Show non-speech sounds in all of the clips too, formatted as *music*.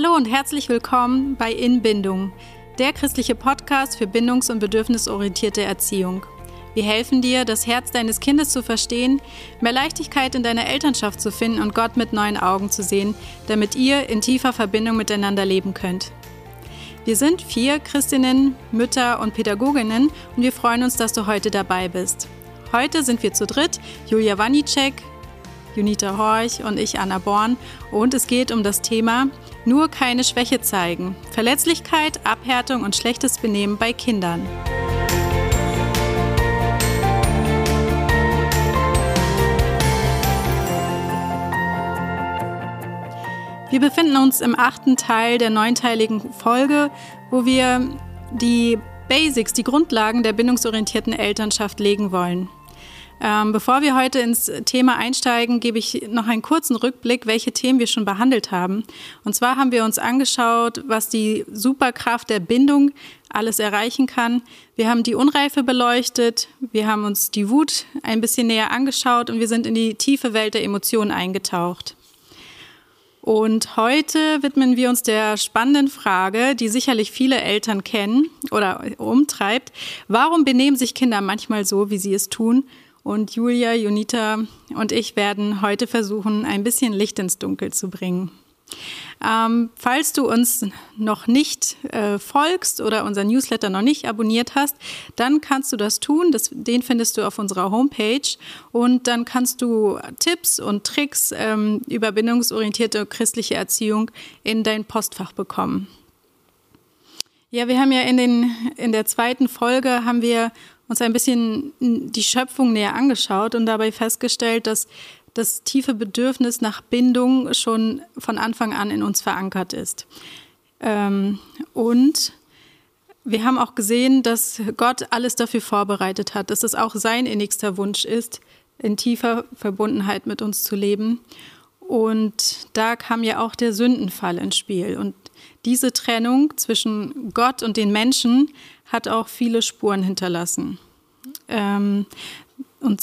Hallo und herzlich willkommen bei Inbindung, der christliche Podcast für bindungs- und bedürfnisorientierte Erziehung. Wir helfen dir, das Herz deines Kindes zu verstehen, mehr Leichtigkeit in deiner Elternschaft zu finden und Gott mit neuen Augen zu sehen, damit ihr in tiefer Verbindung miteinander leben könnt. Wir sind vier Christinnen, Mütter und Pädagoginnen und wir freuen uns, dass du heute dabei bist. Heute sind wir zu dritt, Julia Wanicek, Junita Horch und ich, Anna Born. Und es geht um das Thema Nur keine Schwäche zeigen. Verletzlichkeit, Abhärtung und schlechtes Benehmen bei Kindern. Wir befinden uns im achten Teil der neunteiligen Folge, wo wir die Basics, die Grundlagen der bindungsorientierten Elternschaft legen wollen. Ähm, bevor wir heute ins Thema einsteigen, gebe ich noch einen kurzen Rückblick, welche Themen wir schon behandelt haben. Und zwar haben wir uns angeschaut, was die Superkraft der Bindung alles erreichen kann. Wir haben die Unreife beleuchtet, wir haben uns die Wut ein bisschen näher angeschaut und wir sind in die tiefe Welt der Emotionen eingetaucht. Und heute widmen wir uns der spannenden Frage, die sicherlich viele Eltern kennen oder umtreibt. Warum benehmen sich Kinder manchmal so, wie sie es tun? Und Julia, Junita und ich werden heute versuchen, ein bisschen Licht ins Dunkel zu bringen. Ähm, falls du uns noch nicht äh, folgst oder unser Newsletter noch nicht abonniert hast, dann kannst du das tun. Das, den findest du auf unserer Homepage. Und dann kannst du Tipps und Tricks ähm, über bindungsorientierte christliche Erziehung in dein Postfach bekommen. Ja, wir haben ja in, den, in der zweiten Folge haben wir uns ein bisschen die Schöpfung näher angeschaut und dabei festgestellt, dass das tiefe Bedürfnis nach Bindung schon von Anfang an in uns verankert ist. Ähm, und wir haben auch gesehen, dass Gott alles dafür vorbereitet hat, dass es auch sein innigster Wunsch ist, in tiefer Verbundenheit mit uns zu leben. Und da kam ja auch der Sündenfall ins Spiel. Und diese Trennung zwischen Gott und den Menschen hat auch viele Spuren hinterlassen. Ähm, und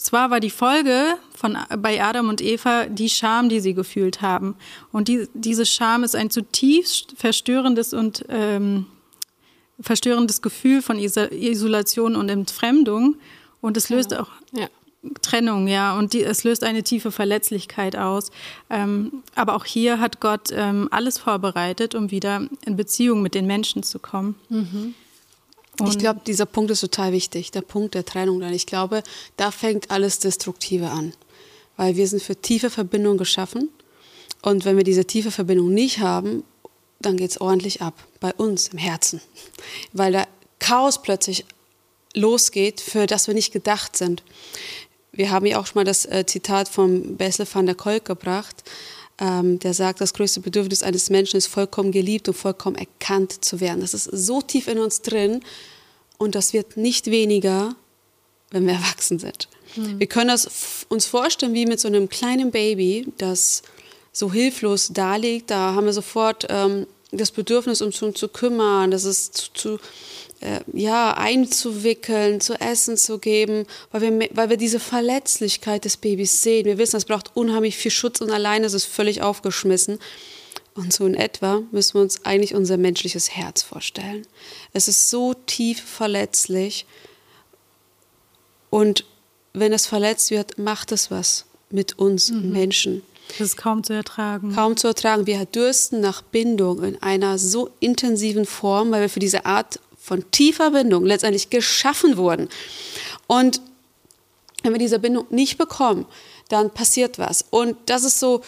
zwar war die Folge von, bei Adam und Eva die Scham, die sie gefühlt haben. Und die, diese Scham ist ein zutiefst verstörendes und ähm, verstörendes Gefühl von Isolation und Entfremdung. Und es löst auch ja. Trennung, ja. Und die, es löst eine tiefe Verletzlichkeit aus. Ähm, aber auch hier hat Gott ähm, alles vorbereitet, um wieder in Beziehung mit den Menschen zu kommen. Mhm. Und ich glaube, dieser Punkt ist total wichtig, der Punkt der Trennung. Denn ich glaube, da fängt alles Destruktive an. Weil wir sind für tiefe Verbindungen geschaffen. Und wenn wir diese tiefe Verbindung nicht haben, dann geht es ordentlich ab. Bei uns im Herzen. *laughs* Weil da Chaos plötzlich losgeht, für das wir nicht gedacht sind. Wir haben ja auch schon mal das äh, Zitat von Bessel van der Kolk gebracht ähm, der sagt, das größte Bedürfnis eines Menschen ist vollkommen geliebt und vollkommen erkannt zu werden. Das ist so tief in uns drin und das wird nicht weniger, wenn wir erwachsen sind. Mhm. Wir können das uns vorstellen wie mit so einem kleinen Baby, das so hilflos da liegt. Da haben wir sofort ähm, das Bedürfnis, uns um zu kümmern, das ist zu, zu äh, ja, einzuwickeln, zu essen zu geben, weil wir, weil wir diese Verletzlichkeit des Babys sehen. Wir wissen, es braucht unheimlich viel Schutz und alleine ist es völlig aufgeschmissen. Und so in etwa müssen wir uns eigentlich unser menschliches Herz vorstellen. Es ist so tief verletzlich und wenn es verletzt wird, macht es was mit uns mhm. Menschen. Das ist kaum zu ertragen. Kaum zu ertragen. Wir dürsten nach Bindung in einer so intensiven Form, weil wir für diese Art von tiefer Bindung letztendlich geschaffen wurden. Und wenn wir diese Bindung nicht bekommen, dann passiert was. Und das ist so,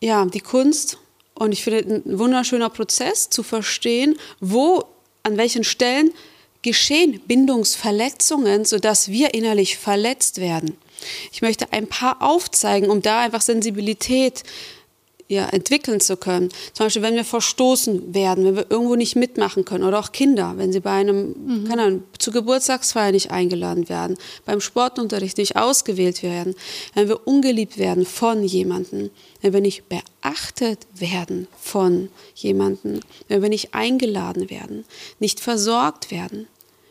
ja, die Kunst. Und ich finde ein wunderschöner Prozess zu verstehen, wo, an welchen Stellen geschehen Bindungsverletzungen, sodass wir innerlich verletzt werden. Ich möchte ein paar aufzeigen, um da einfach Sensibilität ja, entwickeln zu können. Zum Beispiel, wenn wir verstoßen werden, wenn wir irgendwo nicht mitmachen können oder auch Kinder, wenn sie bei einem, mhm. keine Ahnung, zur Geburtstagsfeier nicht eingeladen werden, beim Sportunterricht nicht ausgewählt werden, wenn wir ungeliebt werden von jemandem, wenn wir nicht beachtet werden von jemandem, wenn wir nicht eingeladen werden, nicht versorgt werden,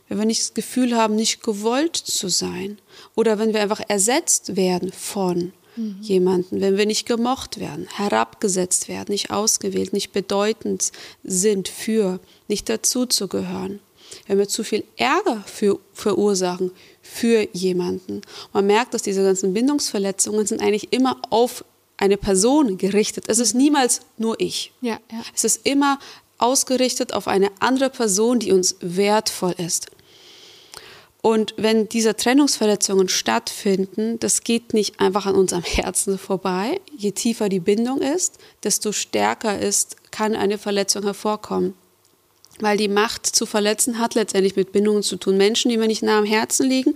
wenn wir nicht das Gefühl haben, nicht gewollt zu sein oder wenn wir einfach ersetzt werden von mhm. jemanden, wenn wir nicht gemocht werden, herabgesetzt werden, nicht ausgewählt, nicht bedeutend sind für, nicht dazuzugehören. Wenn wir zu viel Ärger für, verursachen für jemanden. Man merkt, dass diese ganzen Bindungsverletzungen sind eigentlich immer auf eine Person gerichtet. Es ist niemals nur ich. Ja, ja. Es ist immer ausgerichtet auf eine andere Person, die uns wertvoll ist. Und wenn diese Trennungsverletzungen stattfinden, das geht nicht einfach an unserem *laughs* Herzen vorbei. Je tiefer die Bindung ist, desto stärker ist, kann eine Verletzung hervorkommen. Weil die Macht zu verletzen hat letztendlich mit Bindungen zu tun. Menschen, die mir nicht nah am Herzen liegen,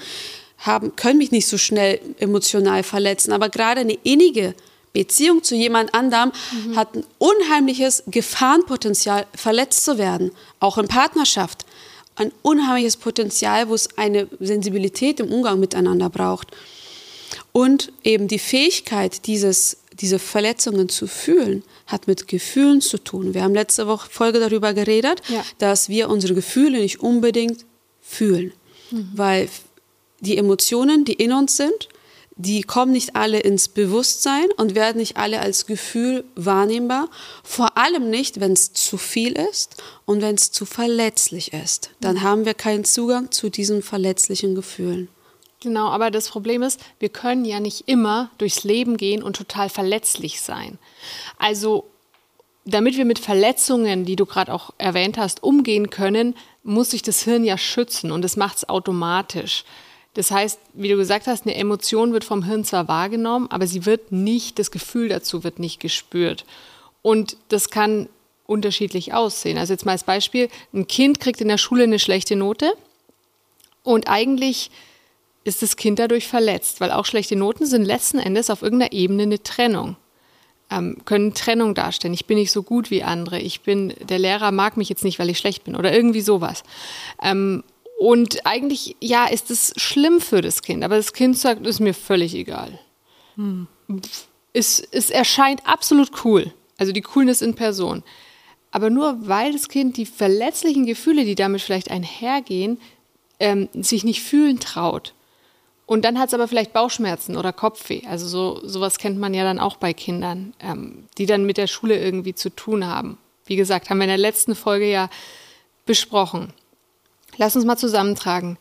haben, können mich nicht so schnell emotional verletzen. Aber gerade eine innige Beziehung zu jemand anderem mhm. hat ein unheimliches Gefahrenpotenzial, verletzt zu werden, auch in Partnerschaft. Ein unheimliches Potenzial, wo es eine Sensibilität im Umgang miteinander braucht. Und eben die Fähigkeit, dieses, diese Verletzungen zu fühlen, hat mit Gefühlen zu tun. Wir haben letzte Woche Folge darüber geredet, ja. dass wir unsere Gefühle nicht unbedingt fühlen, mhm. weil die Emotionen, die in uns sind, die kommen nicht alle ins Bewusstsein und werden nicht alle als Gefühl wahrnehmbar. Vor allem nicht, wenn es zu viel ist und wenn es zu verletzlich ist. Dann haben wir keinen Zugang zu diesen verletzlichen Gefühlen. Genau, aber das Problem ist, wir können ja nicht immer durchs Leben gehen und total verletzlich sein. Also, damit wir mit Verletzungen, die du gerade auch erwähnt hast, umgehen können, muss sich das Hirn ja schützen und das macht es automatisch. Das heißt, wie du gesagt hast, eine Emotion wird vom Hirn zwar wahrgenommen, aber sie wird nicht, das Gefühl dazu wird nicht gespürt. Und das kann unterschiedlich aussehen. Also jetzt mal als Beispiel, ein Kind kriegt in der Schule eine schlechte Note und eigentlich ist das Kind dadurch verletzt, weil auch schlechte Noten sind letzten Endes auf irgendeiner Ebene eine Trennung. Ähm, können Trennung darstellen. Ich bin nicht so gut wie andere. Ich bin, der Lehrer mag mich jetzt nicht, weil ich schlecht bin oder irgendwie sowas. Ähm, und eigentlich, ja, ist es schlimm für das Kind, aber das Kind sagt, ist mir völlig egal. Hm. Es, es erscheint absolut cool, also die Coolness in Person. Aber nur weil das Kind die verletzlichen Gefühle, die damit vielleicht einhergehen, ähm, sich nicht fühlen traut. Und dann hat es aber vielleicht Bauchschmerzen oder Kopfweh. Also so, sowas kennt man ja dann auch bei Kindern, ähm, die dann mit der Schule irgendwie zu tun haben. Wie gesagt, haben wir in der letzten Folge ja besprochen. Lass uns mal zusammentragen.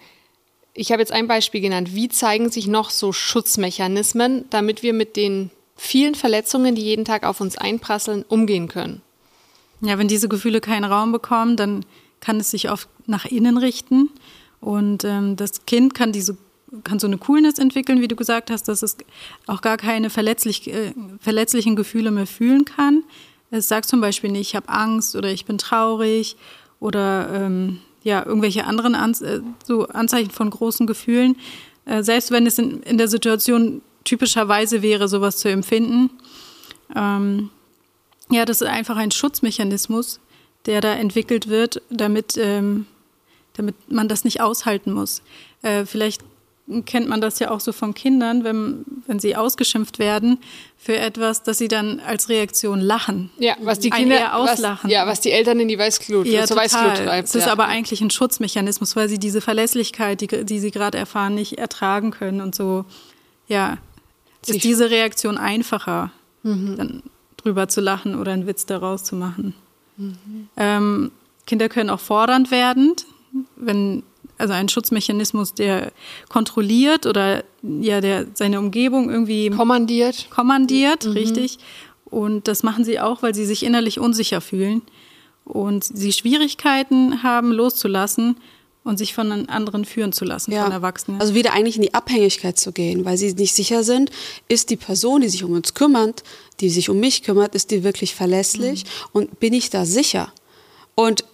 Ich habe jetzt ein Beispiel genannt. Wie zeigen sich noch so Schutzmechanismen, damit wir mit den vielen Verletzungen, die jeden Tag auf uns einprasseln, umgehen können? Ja, wenn diese Gefühle keinen Raum bekommen, dann kann es sich oft nach innen richten. Und ähm, das Kind kann diese kann so eine Coolness entwickeln, wie du gesagt hast, dass es auch gar keine verletzlich, äh, verletzlichen Gefühle mehr fühlen kann. Es sagt zum Beispiel nicht, ich habe Angst oder ich bin traurig oder ähm, ja, irgendwelche anderen An äh, so Anzeichen von großen Gefühlen. Äh, selbst wenn es in, in, der Situation typischerweise wäre, sowas zu empfinden. Ähm, ja, das ist einfach ein Schutzmechanismus, der da entwickelt wird, damit, ähm, damit man das nicht aushalten muss. Äh, vielleicht kennt man das ja auch so von Kindern, wenn, wenn sie ausgeschimpft werden für etwas, dass sie dann als Reaktion lachen. Ja, was die Kinder auslachen. Was, ja, was die Eltern in die Weißglut, ja, zur Weißglut treibt. Es ist ja. aber eigentlich ein Schutzmechanismus, weil sie diese Verlässlichkeit, die, die sie gerade erfahren, nicht ertragen können und so, ja, ist ich diese Reaktion einfacher, mhm. dann drüber zu lachen oder einen Witz daraus zu machen. Mhm. Ähm, Kinder können auch fordernd werden, wenn also ein Schutzmechanismus, der kontrolliert oder ja, der seine Umgebung irgendwie kommandiert. Kommandiert, mhm. richtig. Und das machen sie auch, weil sie sich innerlich unsicher fühlen und sie Schwierigkeiten haben, loszulassen und sich von anderen führen zu lassen, ja. von Erwachsenen. Also wieder eigentlich in die Abhängigkeit zu gehen, weil sie nicht sicher sind, ist die Person, die sich um uns kümmert, die sich um mich kümmert, ist die wirklich verlässlich mhm. und bin ich da sicher? Und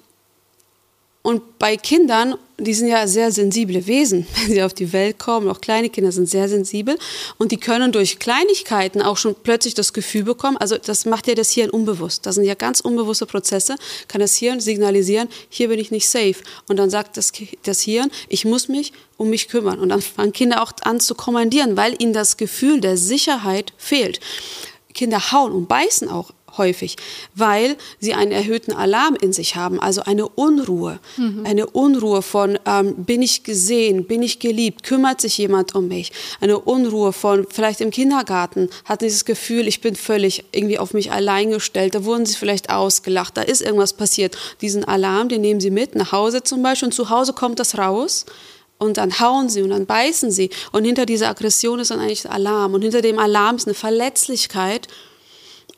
und bei Kindern, die sind ja sehr sensible Wesen, *laughs* wenn sie auf die Welt kommen, auch kleine Kinder sind sehr sensibel und die können durch Kleinigkeiten auch schon plötzlich das Gefühl bekommen, also das macht ja das Hirn unbewusst. Das sind ja ganz unbewusste Prozesse, kann das Hirn signalisieren, hier bin ich nicht safe. Und dann sagt das, das Hirn, ich muss mich um mich kümmern. Und dann fangen Kinder auch an zu kommandieren, weil ihnen das Gefühl der Sicherheit fehlt. Kinder hauen und beißen auch häufig, weil sie einen erhöhten Alarm in sich haben, also eine Unruhe. Mhm. Eine Unruhe von, ähm, bin ich gesehen, bin ich geliebt, kümmert sich jemand um mich? Eine Unruhe von, vielleicht im Kindergarten hatten sie das Gefühl, ich bin völlig irgendwie auf mich allein gestellt, da wurden sie vielleicht ausgelacht, da ist irgendwas passiert. Diesen Alarm, den nehmen sie mit nach Hause zum Beispiel und zu Hause kommt das raus und dann hauen sie und dann beißen sie. Und hinter dieser Aggression ist dann eigentlich Alarm. Und hinter dem Alarm ist eine Verletzlichkeit.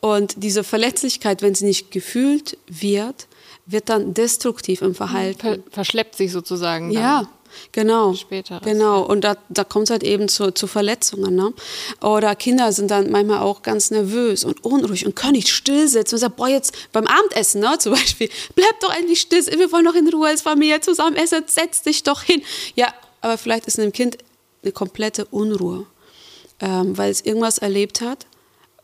Und diese Verletzlichkeit, wenn sie nicht gefühlt wird, wird dann destruktiv im Verhalten. Ver verschleppt sich sozusagen. Dann. Ja, genau. Später. Genau. Und da, da kommt es halt eben zu, zu Verletzungen. Ne? Oder Kinder sind dann manchmal auch ganz nervös und unruhig und können nicht still sitzen und sagen, boah, jetzt beim Abendessen ne, zum Beispiel, bleib doch endlich still, wir wollen doch in Ruhe als Familie zusammen essen, setz dich doch hin. Ja, aber vielleicht ist in dem Kind eine komplette Unruhe, ähm, weil es irgendwas erlebt hat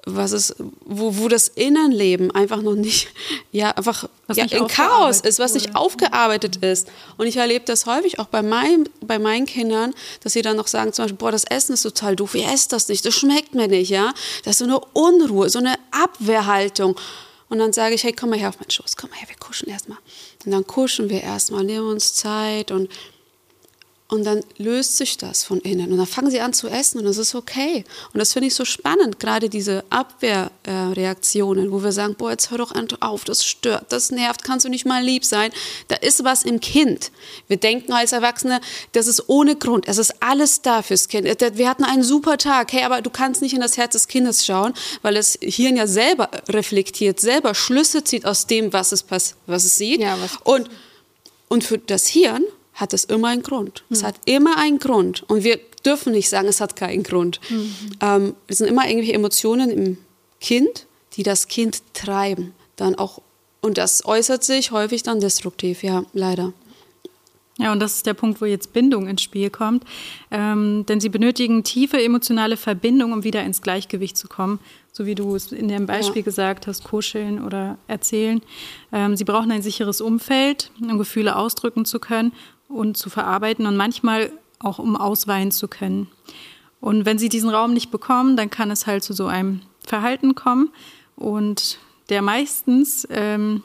was es, wo, wo das Innenleben einfach noch nicht, ja, einfach ja, in Chaos ist, was nicht aufgearbeitet ist. Und ich erlebe das häufig auch bei, mein, bei meinen Kindern, dass sie dann noch sagen, zum Beispiel, boah, das Essen ist total doof, ich esse das nicht, das schmeckt mir nicht, ja. Das ist so eine Unruhe, so eine Abwehrhaltung. Und dann sage ich, hey, komm mal her auf meinen Schoß, komm mal her, wir kuscheln erstmal. Und dann kuscheln wir erstmal, nehmen uns Zeit und und dann löst sich das von innen. Und dann fangen sie an zu essen und das ist okay. Und das finde ich so spannend, gerade diese Abwehrreaktionen, wo wir sagen, boah, jetzt hör doch auf, das stört, das nervt, kannst du nicht mal lieb sein. Da ist was im Kind. Wir denken als Erwachsene, das ist ohne Grund. Es ist alles da fürs Kind. Wir hatten einen super Tag. Hey, aber du kannst nicht in das Herz des Kindes schauen, weil das Hirn ja selber reflektiert, selber Schlüsse zieht aus dem, was es, was es sieht. Ja, was und, und für das Hirn hat es immer einen Grund. Mhm. Es hm. hat immer einen Grund. Und wir dürfen nicht sagen, es hat keinen Grund. Mhm. Ähm, es sind immer irgendwelche Emotionen im Kind, die das Kind treiben. Dann auch, und das äußert sich häufig dann destruktiv, ja, leider. Ja, und das ist der Punkt, wo jetzt Bindung ins Spiel kommt. Ähm, denn sie benötigen tiefe emotionale Verbindung, um wieder ins Gleichgewicht zu kommen. So wie du es in dem Beispiel ja. gesagt hast, kuscheln oder erzählen. Ähm, sie brauchen ein sicheres Umfeld, um Gefühle ausdrücken zu können und zu verarbeiten und manchmal auch um ausweihen zu können. Und wenn sie diesen Raum nicht bekommen, dann kann es halt zu so einem Verhalten kommen und der meistens, ähm,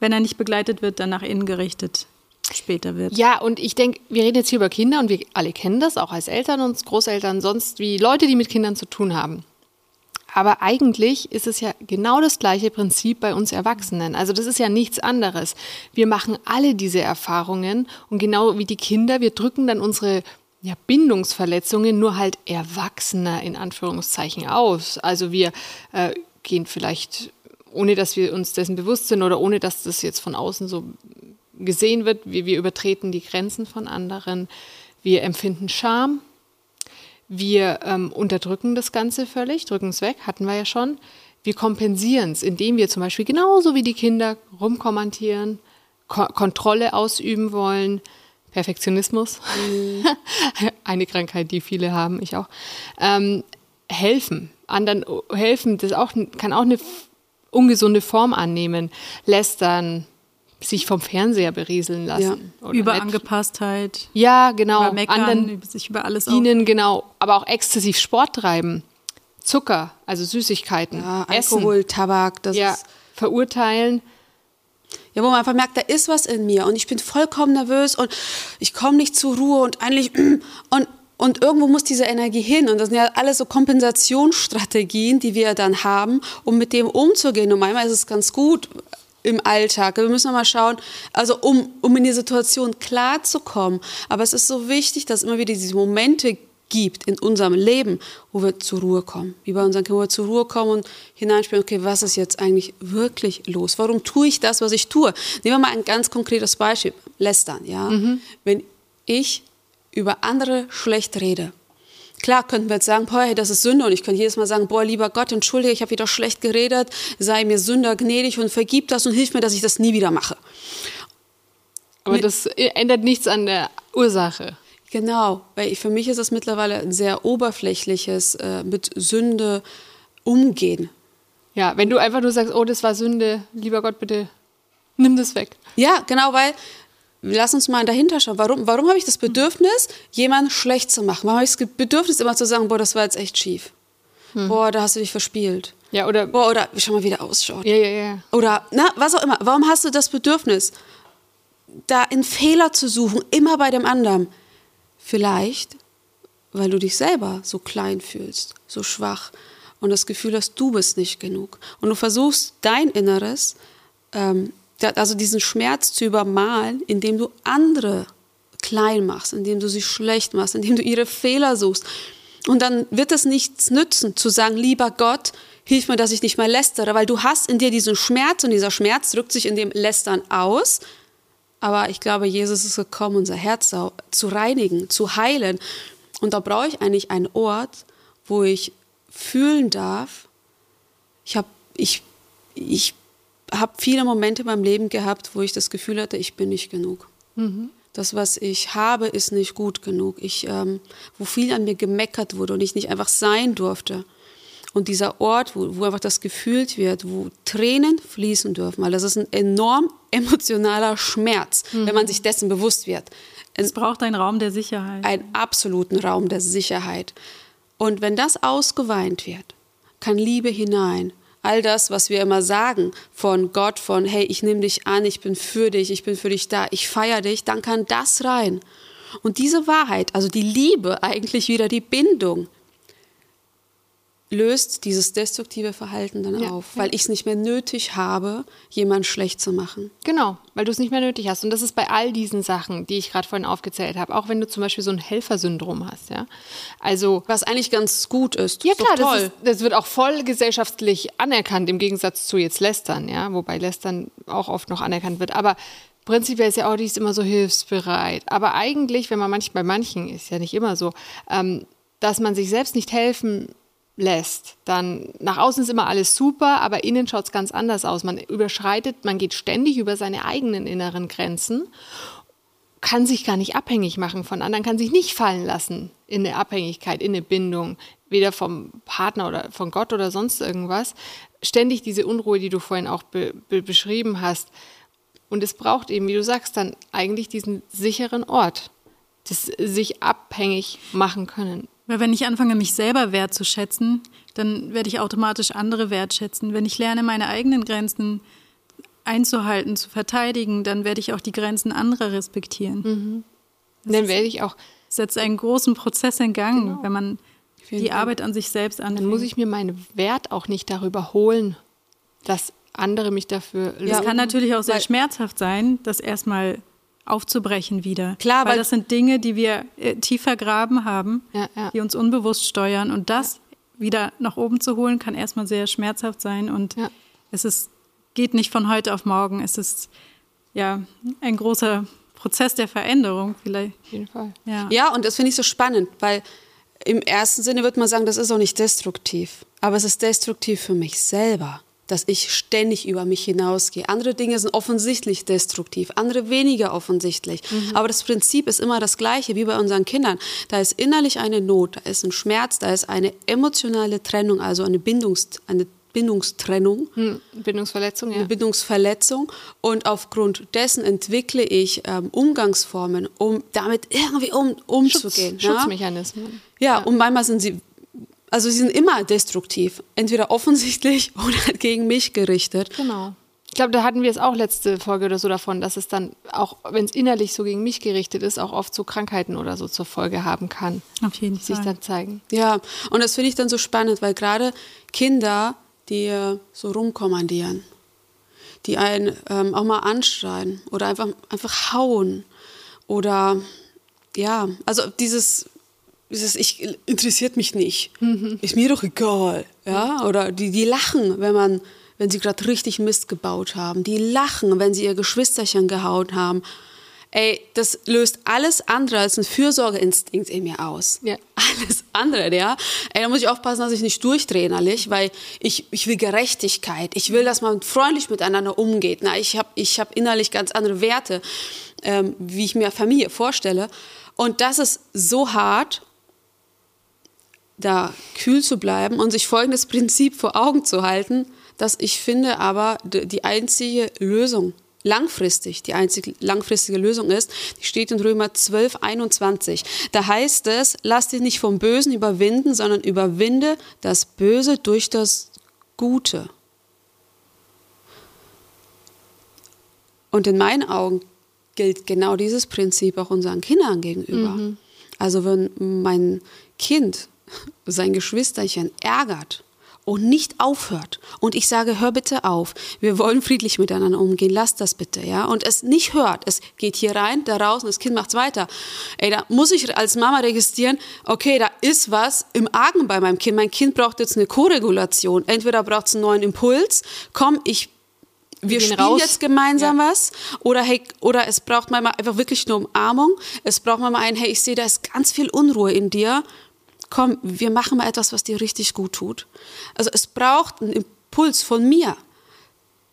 wenn er nicht begleitet wird, dann nach innen gerichtet später wird. Ja, und ich denke, wir reden jetzt hier über Kinder und wir alle kennen das, auch als Eltern und Großeltern, sonst wie Leute, die mit Kindern zu tun haben. Aber eigentlich ist es ja genau das gleiche Prinzip bei uns Erwachsenen. Also das ist ja nichts anderes. Wir machen alle diese Erfahrungen und genau wie die Kinder, wir drücken dann unsere ja, Bindungsverletzungen nur halt erwachsener in Anführungszeichen aus. Also wir äh, gehen vielleicht, ohne dass wir uns dessen bewusst sind oder ohne dass das jetzt von außen so gesehen wird, wie wir übertreten die Grenzen von anderen. Wir empfinden Scham, wir ähm, unterdrücken das Ganze völlig, drücken es weg, hatten wir ja schon. Wir kompensieren es, indem wir zum Beispiel genauso wie die Kinder rumkommentieren, Ko Kontrolle ausüben wollen, Perfektionismus, mhm. *laughs* eine Krankheit, die viele haben, ich auch, ähm, helfen, anderen helfen, das auch, kann auch eine ungesunde Form annehmen, lästern, sich vom Fernseher berieseln lassen. Ja. Überangepasstheit. Ja, genau. Über meckern, Anderen sich über alles dienen, genau. Aber auch exzessiv Sport treiben. Zucker, also Süßigkeiten. Ja, Alkohol, Essen. Tabak. Das ja, verurteilen. Ja, wo man einfach merkt, da ist was in mir und ich bin vollkommen nervös und ich komme nicht zur Ruhe und eigentlich *clears throat* und und irgendwo muss diese Energie hin. Und das sind ja alles so Kompensationsstrategien, die wir dann haben, um mit dem umzugehen. Und manchmal ist es ganz gut, im Alltag. Wir müssen mal schauen, also um, um in die Situation klarzukommen. Aber es ist so wichtig, dass es immer wieder diese Momente gibt in unserem Leben, wo wir zur Ruhe kommen. Wie bei unseren Kindern, wo wir zur Ruhe kommen und hineinspielen, okay, was ist jetzt eigentlich wirklich los? Warum tue ich das, was ich tue? Nehmen wir mal ein ganz konkretes Beispiel. Lästern, ja. Mhm. Wenn ich über andere schlecht rede, Klar könnten wir jetzt sagen, boah, hey, das ist Sünde und ich könnte jedes Mal sagen, boah, lieber Gott, entschuldige, ich habe wieder schlecht geredet, sei mir Sünder gnädig und vergib das und hilf mir, dass ich das nie wieder mache. Aber das ändert nichts an der Ursache. Genau, weil für mich ist das mittlerweile ein sehr oberflächliches äh, mit Sünde umgehen. Ja, wenn du einfach nur sagst, oh, das war Sünde, lieber Gott, bitte nimm das weg. Ja, genau, weil lass uns mal dahinter schauen. Warum, warum habe ich das Bedürfnis, jemanden schlecht zu machen? Warum habe ich das Bedürfnis, immer zu sagen, boah, das war jetzt echt schief? hm. boah, da hast du dich verspielt. Ja, oder. Boah, oder schau mal, wie der ausschaut. Ja, ja, ja. Oder, na, was auch immer. Warum hast du das Bedürfnis, da einen Fehler zu suchen, immer bei dem anderen? Vielleicht, weil du dich selber so klein fühlst, so schwach und das Gefühl hast, du bist nicht genug. Und du versuchst dein Inneres, ähm, also diesen Schmerz zu übermalen, indem du andere klein machst, indem du sie schlecht machst, indem du ihre Fehler suchst. Und dann wird es nichts nützen, zu sagen, lieber Gott, hilf mir, dass ich nicht mehr lästere, weil du hast in dir diesen Schmerz und dieser Schmerz drückt sich in dem Lästern aus. Aber ich glaube, Jesus ist gekommen, unser Herz zu reinigen, zu heilen. Und da brauche ich eigentlich einen Ort, wo ich fühlen darf. Ich habe ich, ich hab viele Momente in meinem Leben gehabt, wo ich das Gefühl hatte, ich bin nicht genug. Mhm das, was ich habe, ist nicht gut genug. Ich, ähm, wo viel an mir gemeckert wurde und ich nicht einfach sein durfte. Und dieser Ort, wo, wo einfach das gefühlt wird, wo Tränen fließen dürfen, weil das ist ein enorm *laughs* emotionaler Schmerz, mhm. wenn man sich dessen bewusst wird. Es braucht einen Raum der Sicherheit. Einen absoluten Raum der Sicherheit. Und wenn das ausgeweint wird, kann Liebe hinein all das, was wir immer sagen von Gott, von hey, ich nehme dich an, ich bin für dich, ich bin für dich da, ich feiere dich, dann kann das rein. Und diese Wahrheit, also die Liebe, eigentlich wieder die Bindung, löst dieses destruktive Verhalten dann ja, auf, weil ja. ich es nicht mehr nötig habe, jemanden schlecht zu machen. Genau, weil du es nicht mehr nötig hast. Und das ist bei all diesen Sachen, die ich gerade vorhin aufgezählt habe, auch wenn du zum Beispiel so ein Helfersyndrom hast, ja. Also was eigentlich ganz gut ist. Ja klar, das, ist, das, wird auch voll gesellschaftlich anerkannt im Gegensatz zu jetzt Lästern, ja, wobei Lästern auch oft noch anerkannt wird. Aber prinzipiell ist ja auch die ist immer so hilfsbereit. Aber eigentlich, wenn man manchmal bei manchen ist ja nicht immer so, ähm, dass man sich selbst nicht helfen lässt, dann nach außen ist immer alles super, aber innen schaut es ganz anders aus. Man überschreitet, man geht ständig über seine eigenen inneren Grenzen, kann sich gar nicht abhängig machen von anderen, kann sich nicht fallen lassen in eine Abhängigkeit, in eine Bindung, weder vom Partner oder von Gott oder sonst irgendwas. Ständig diese Unruhe, die du vorhin auch be be beschrieben hast. Und es braucht eben, wie du sagst, dann eigentlich diesen sicheren Ort, das sich abhängig machen können. Weil wenn ich anfange, mich selber wertzuschätzen, dann werde ich automatisch andere wertschätzen. Wenn ich lerne, meine eigenen Grenzen einzuhalten, zu verteidigen, dann werde ich auch die Grenzen anderer respektieren. Mhm. Dann werde ich auch. Setzt einen großen Prozess in Gang, genau. wenn man die Fall. Arbeit an sich selbst anfängt. Dann muss ich mir meinen Wert auch nicht darüber holen, dass andere mich dafür. Ja, es kann natürlich auch sehr schmerzhaft sein, das erstmal aufzubrechen wieder. Klar, weil, weil das sind Dinge, die wir äh, tiefer graben haben, ja, ja. die uns unbewusst steuern. Und das wieder nach oben zu holen, kann erstmal sehr schmerzhaft sein. Und ja. es ist, geht nicht von heute auf morgen. Es ist ja ein großer Prozess der Veränderung vielleicht. Auf jeden Fall. Ja, ja und das finde ich so spannend, weil im ersten Sinne würde man sagen, das ist auch nicht destruktiv. Aber es ist destruktiv für mich selber dass ich ständig über mich hinausgehe. Andere Dinge sind offensichtlich destruktiv, andere weniger offensichtlich. Mhm. Aber das Prinzip ist immer das gleiche wie bei unseren Kindern. Da ist innerlich eine Not, da ist ein Schmerz, da ist eine emotionale Trennung, also eine, Bindungs eine Bindungstrennung. Hm, Bindungsverletzung, ja. Eine Bindungsverletzung. Und aufgrund dessen entwickle ich ähm, Umgangsformen, um damit irgendwie um, umzugehen. Schutz, ja? Schutzmechanismen. Ja, ja, und manchmal sind sie also sie sind immer destruktiv, entweder offensichtlich *laughs* oder gegen mich gerichtet. Genau. Ich glaube, da hatten wir es auch letzte Folge oder so davon, dass es dann auch, wenn es innerlich so gegen mich gerichtet ist, auch oft so Krankheiten oder so zur Folge haben kann. Auf jeden Fall. Sich dann zeigen. Ja, und das finde ich dann so spannend, weil gerade Kinder, die äh, so rumkommandieren, die einen ähm, auch mal anschreien oder einfach, einfach hauen oder ja, also dieses dieses ich interessiert mich nicht, mhm. ist mir doch egal, ja? Oder die, die lachen, wenn man, wenn sie gerade richtig Mist gebaut haben, die lachen, wenn sie ihr Geschwisterchen gehauen haben. Ey, das löst alles andere als ein Fürsorgeinstinkt in mir aus. Ja. Alles andere, ja. Ey, da muss ich aufpassen, dass ich nicht durchdrehe innerlich, weil ich, ich will Gerechtigkeit. Ich will, dass man freundlich miteinander umgeht. Na, ich habe ich hab innerlich ganz andere Werte, ähm, wie ich mir Familie vorstelle. Und das ist so hart da kühl zu bleiben und sich folgendes Prinzip vor Augen zu halten, das ich finde aber die einzige Lösung langfristig die einzige langfristige Lösung ist, die steht in Römer 12, 21. Da heißt es, lass dich nicht vom Bösen überwinden, sondern überwinde das Böse durch das Gute. Und in meinen Augen gilt genau dieses Prinzip auch unseren Kindern gegenüber. Mhm. Also wenn mein Kind sein Geschwisterchen ärgert und nicht aufhört und ich sage, hör bitte auf, wir wollen friedlich miteinander umgehen, lass das bitte, ja, und es nicht hört, es geht hier rein, da raus und das Kind macht's weiter. Ey, da muss ich als Mama registrieren, okay, da ist was im Argen bei meinem Kind. Mein Kind braucht jetzt eine Koregulation. Entweder braucht es einen neuen Impuls, komm, ich wir spielen raus. jetzt gemeinsam ja. was oder hey oder es braucht mal einfach wirklich eine Umarmung. Es braucht mal ein hey, ich sehe da ist ganz viel Unruhe in dir. Komm, wir machen mal etwas, was dir richtig gut tut. Also es braucht einen Impuls von mir,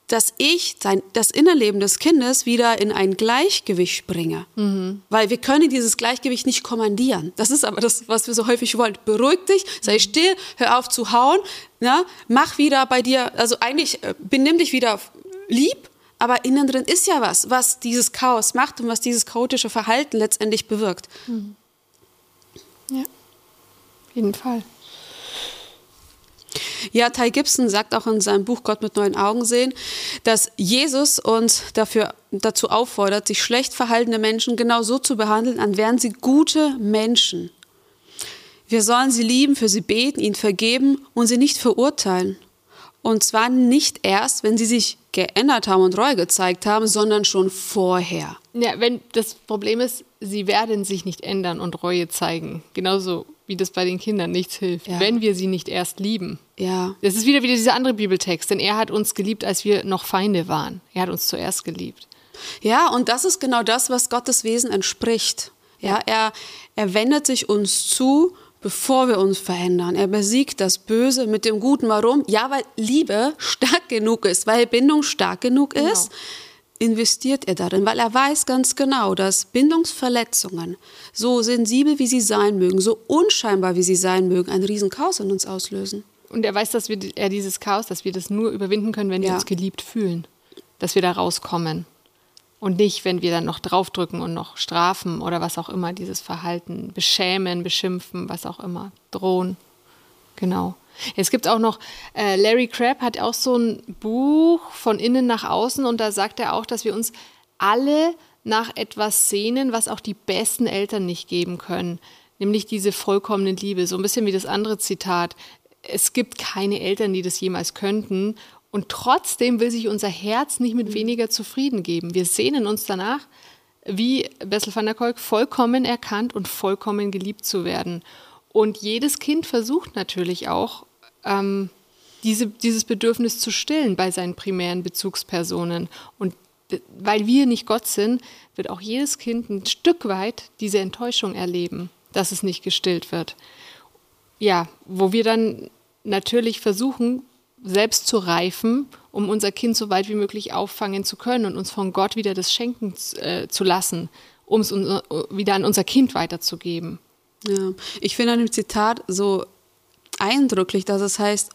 dass ich sein, das Innerleben des Kindes wieder in ein Gleichgewicht bringe. Mhm. Weil wir können dieses Gleichgewicht nicht kommandieren. Das ist aber das, was wir so häufig wollen. Beruhig dich, sei still, hör auf zu hauen, ja, mach wieder bei dir, also eigentlich äh, benimm dich wieder lieb, aber innen drin ist ja was, was dieses Chaos macht und was dieses chaotische Verhalten letztendlich bewirkt. Mhm. Ja, jeden Fall. Ja, Ty Gibson sagt auch in seinem Buch Gott mit neuen Augen sehen, dass Jesus uns dafür, dazu auffordert, sich schlecht verhaltene Menschen genau so zu behandeln, an wären sie gute Menschen. Wir sollen sie lieben, für sie beten, ihnen vergeben und sie nicht verurteilen. Und zwar nicht erst, wenn sie sich geändert haben und Reue gezeigt haben, sondern schon vorher. Ja, wenn das Problem ist, sie werden sich nicht ändern und Reue zeigen. Genauso wie das bei den Kindern nichts hilft, ja. wenn wir sie nicht erst lieben. Ja. Das ist wieder wieder dieser andere Bibeltext, denn er hat uns geliebt, als wir noch Feinde waren. Er hat uns zuerst geliebt. Ja, und das ist genau das, was Gottes Wesen entspricht. Ja, er, er wendet sich uns zu bevor wir uns verändern. Er besiegt das Böse mit dem Guten. Warum? Ja, weil Liebe stark genug ist, weil Bindung stark genug genau. Investiert er darin, weil er weiß ganz genau, dass Bindungsverletzungen, so sensibel wie sie sein mögen, so unscheinbar wie sie sein mögen, ein Riesenchaos in uns auslösen. Und er weiß, dass wir er dieses Chaos, dass wir das nur überwinden können, wenn ja. wir uns geliebt fühlen, dass wir da rauskommen. Und nicht, wenn wir dann noch draufdrücken und noch strafen oder was auch immer, dieses Verhalten beschämen, beschimpfen, was auch immer, drohen. Genau. Es gibt auch noch, äh, Larry Crabb hat auch so ein Buch von innen nach außen und da sagt er auch, dass wir uns alle nach etwas sehnen, was auch die besten Eltern nicht geben können, nämlich diese vollkommene Liebe. So ein bisschen wie das andere Zitat. Es gibt keine Eltern, die das jemals könnten und trotzdem will sich unser Herz nicht mit weniger zufrieden geben. Wir sehnen uns danach, wie Bessel van der Kolk, vollkommen erkannt und vollkommen geliebt zu werden. Und jedes Kind versucht natürlich auch, ähm, diese, dieses Bedürfnis zu stillen bei seinen primären Bezugspersonen. Und weil wir nicht Gott sind, wird auch jedes Kind ein Stück weit diese Enttäuschung erleben, dass es nicht gestillt wird. Ja, wo wir dann natürlich versuchen, selbst zu reifen, um unser Kind so weit wie möglich auffangen zu können und uns von Gott wieder das schenken äh, zu lassen, um es wieder an unser Kind weiterzugeben. Ja, ich finde an dem Zitat so eindrücklich, dass es heißt,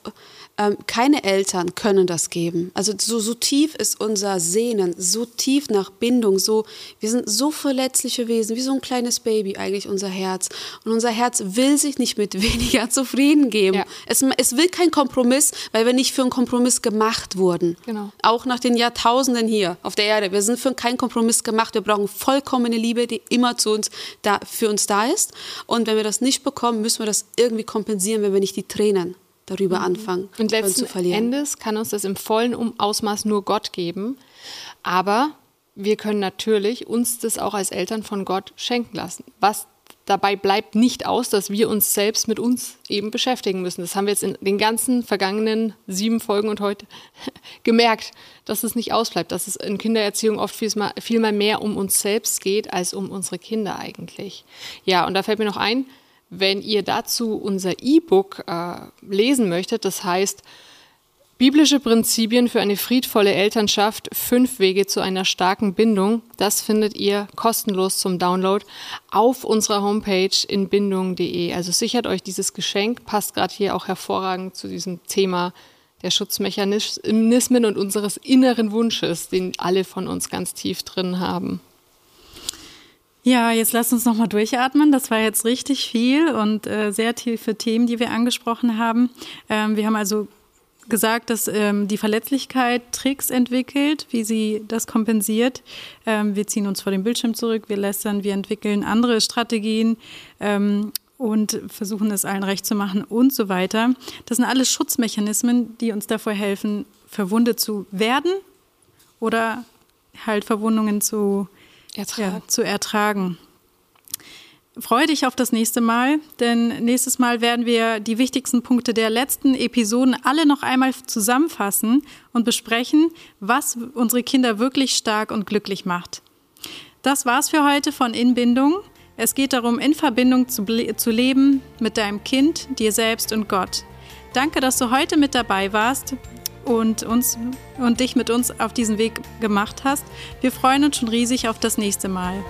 ähm, keine Eltern können das geben. Also so, so tief ist unser Sehnen, so tief nach Bindung, so, wir sind so verletzliche Wesen, wie so ein kleines Baby eigentlich unser Herz. Und unser Herz will sich nicht mit *laughs* weniger zufrieden geben. Ja. Es, es will keinen Kompromiss, weil wir nicht für einen Kompromiss gemacht wurden. Genau. Auch nach den Jahrtausenden hier auf der Erde. Wir sind für keinen Kompromiss gemacht. Wir brauchen vollkommene Liebe, die immer zu uns da, für uns da ist. Und wenn wir das nicht bekommen, müssen wir das irgendwie kompensieren, wenn wir nicht die Tränen darüber mhm. anfangen und letzten zu verlieren. Endes kann uns das im vollen Ausmaß nur Gott geben, aber wir können natürlich uns das auch als Eltern von Gott schenken lassen. Was dabei bleibt nicht aus, dass wir uns selbst mit uns eben beschäftigen müssen. Das haben wir jetzt in den ganzen vergangenen sieben Folgen und heute *laughs* gemerkt, dass es nicht ausbleibt, dass es in Kindererziehung oft viel, viel mal mehr um uns selbst geht als um unsere Kinder eigentlich. Ja, und da fällt mir noch ein, wenn ihr dazu unser E-Book äh, lesen möchtet, das heißt Biblische Prinzipien für eine friedvolle Elternschaft, fünf Wege zu einer starken Bindung, das findet ihr kostenlos zum Download auf unserer Homepage in bindung.de. Also sichert euch dieses Geschenk, passt gerade hier auch hervorragend zu diesem Thema der Schutzmechanismen und unseres inneren Wunsches, den alle von uns ganz tief drin haben. Ja, jetzt lasst uns nochmal durchatmen. Das war jetzt richtig viel und äh, sehr tiefe Themen, die wir angesprochen haben. Ähm, wir haben also gesagt, dass ähm, die Verletzlichkeit Tricks entwickelt, wie sie das kompensiert. Ähm, wir ziehen uns vor dem Bildschirm zurück, wir lästern, wir entwickeln andere Strategien ähm, und versuchen es allen recht zu machen und so weiter. Das sind alles Schutzmechanismen, die uns davor helfen, verwundet zu werden oder halt Verwundungen zu. Ja, zu ertragen. Freue dich auf das nächste Mal, denn nächstes Mal werden wir die wichtigsten Punkte der letzten Episoden alle noch einmal zusammenfassen und besprechen, was unsere Kinder wirklich stark und glücklich macht. Das war's für heute von Inbindung. Es geht darum, in Verbindung zu, zu leben mit deinem Kind, dir selbst und Gott. Danke, dass du heute mit dabei warst und uns und dich mit uns auf diesen Weg gemacht hast. Wir freuen uns schon riesig auf das nächste Mal.